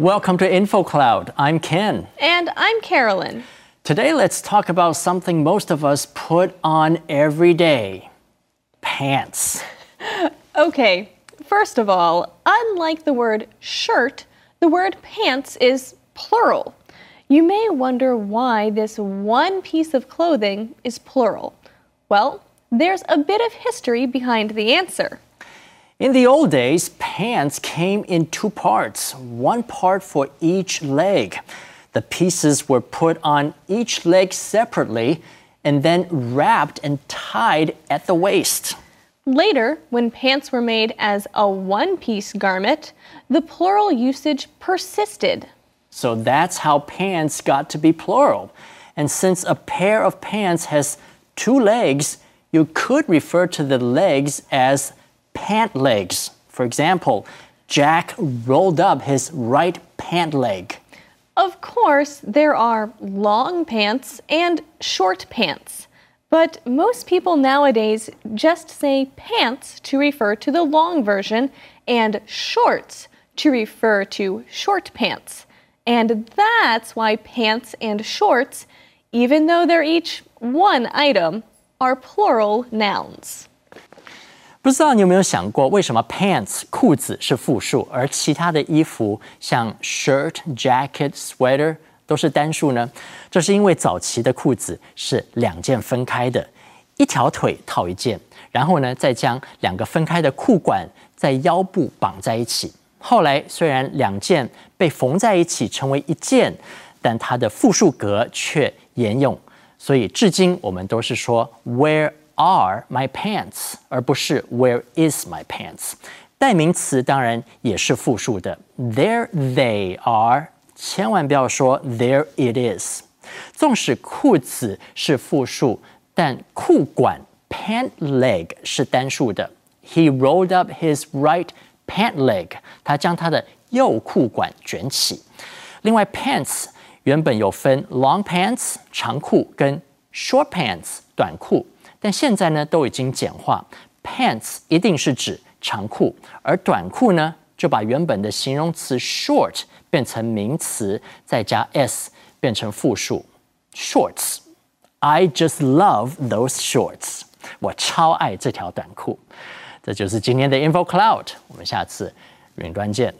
Welcome to InfoCloud. I'm Ken. And I'm Carolyn. Today, let's talk about something most of us put on every day pants. Okay, first of all, unlike the word shirt, the word pants is plural. You may wonder why this one piece of clothing is plural. Well, there's a bit of history behind the answer. In the old days, pants came in two parts, one part for each leg. The pieces were put on each leg separately and then wrapped and tied at the waist. Later, when pants were made as a one piece garment, the plural usage persisted. So that's how pants got to be plural. And since a pair of pants has two legs, you could refer to the legs as pant legs. For example, Jack rolled up his right pant leg. Of course, there are long pants and short pants. But most people nowadays just say pants to refer to the long version and shorts to refer to short pants. And that's why pants and shorts, even though they're each one item, are plural nouns. 不知道你有没有想过，为什么 pants 裤子是复数，而其他的衣服像 shirt、jacket、sweater 都是单数呢？这是因为早期的裤子是两件分开的，一条腿套一件，然后呢再将两个分开的裤管在腰部绑在一起。后来虽然两件被缝在一起成为一件，但它的复数格却沿用，所以至今我们都是说 where。are my pants，而不是 Where is my pants？代名词当然也是复数的，There they are，千万不要说 There it is。纵使裤子是复数，但裤管 pant leg 是单数的。He rolled up his right pant leg，他将他的右裤管卷起。另外，pants 原本有分 long pants 长裤跟 short pants 短裤。 但现在呢，都已经简化，pants 一定是指长裤，而短裤呢，就把原本的形容词 short 变成名词，再加 s 变成复数，shorts。I just love those shorts。我超爱这条短裤。这就是今天的 Info Cloud，我们下次云端见。